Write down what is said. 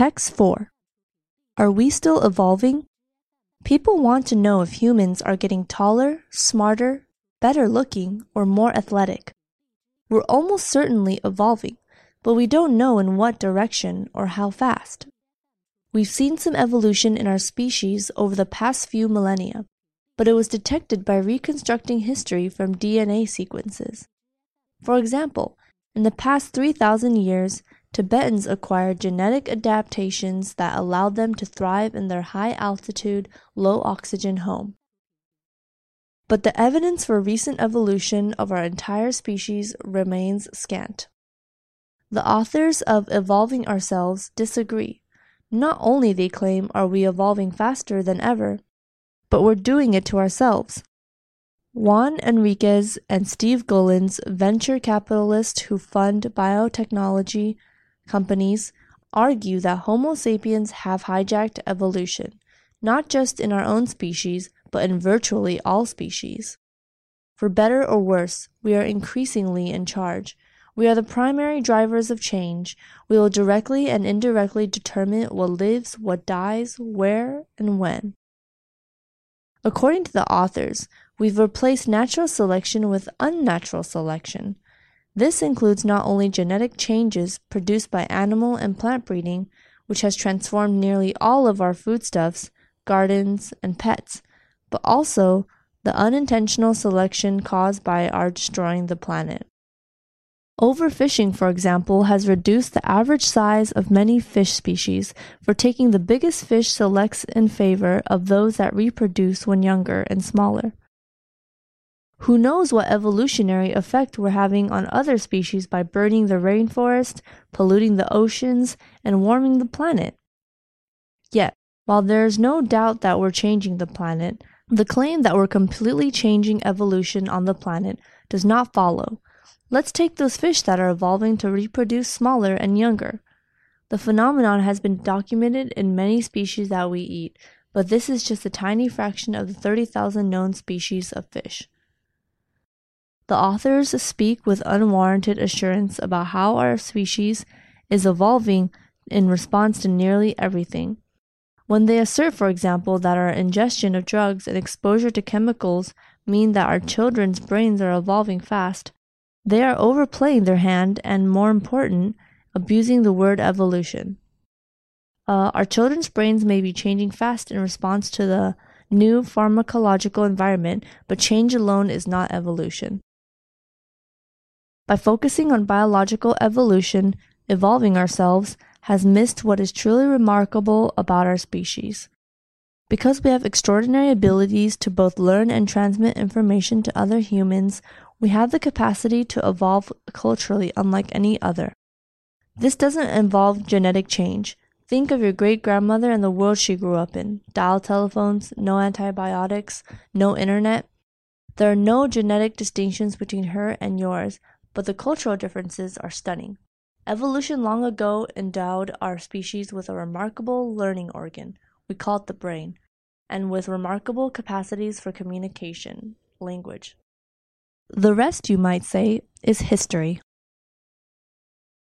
Text 4 Are we still evolving? People want to know if humans are getting taller, smarter, better looking, or more athletic. We're almost certainly evolving, but we don't know in what direction or how fast. We've seen some evolution in our species over the past few millennia, but it was detected by reconstructing history from DNA sequences. For example, in the past 3,000 years, Tibetans acquired genetic adaptations that allowed them to thrive in their high altitude, low oxygen home. But the evidence for recent evolution of our entire species remains scant. The authors of Evolving Ourselves disagree. Not only, they claim, are we evolving faster than ever, but we're doing it to ourselves. Juan Enriquez and Steve Gullans, venture capitalists who fund biotechnology companies, argue that Homo sapiens have hijacked evolution, not just in our own species, but in virtually all species. For better or worse, we are increasingly in charge. We are the primary drivers of change. We will directly and indirectly determine what lives, what dies, where, and when. According to the authors, we've replaced natural selection with unnatural selection. This includes not only genetic changes produced by animal and plant breeding, which has transformed nearly all of our foodstuffs, gardens, and pets, but also the unintentional selection caused by our destroying the planet. Overfishing, for example, has reduced the average size of many fish species, for taking the biggest fish selects in favor of those that reproduce when younger and smaller. Who knows what evolutionary effect we're having on other species by burning the rainforest, polluting the oceans, and warming the planet? Yet, while there is no doubt that we're changing the planet, the claim that we're completely changing evolution on the planet does not follow. Let's take those fish that are evolving to reproduce smaller and younger. The phenomenon has been documented in many species that we eat, but this is just a tiny fraction of the 30,000 known species of fish. The authors speak with unwarranted assurance about how our species is evolving in response to nearly everything. When they assert, for example, that our ingestion of drugs and exposure to chemicals mean that our children's brains are evolving fast, they are overplaying their hand and, more important, abusing the word evolution. Uh, our children's brains may be changing fast in response to the new pharmacological environment, but change alone is not evolution. By focusing on biological evolution, evolving ourselves, has missed what is truly remarkable about our species. Because we have extraordinary abilities to both learn and transmit information to other humans, we have the capacity to evolve culturally unlike any other. This doesn't involve genetic change. Think of your great grandmother and the world she grew up in dial telephones, no antibiotics, no internet. There are no genetic distinctions between her and yours, but the cultural differences are stunning. Evolution long ago endowed our species with a remarkable learning organ, we call it the brain, and with remarkable capacities for communication, language. The rest, you might say, is history.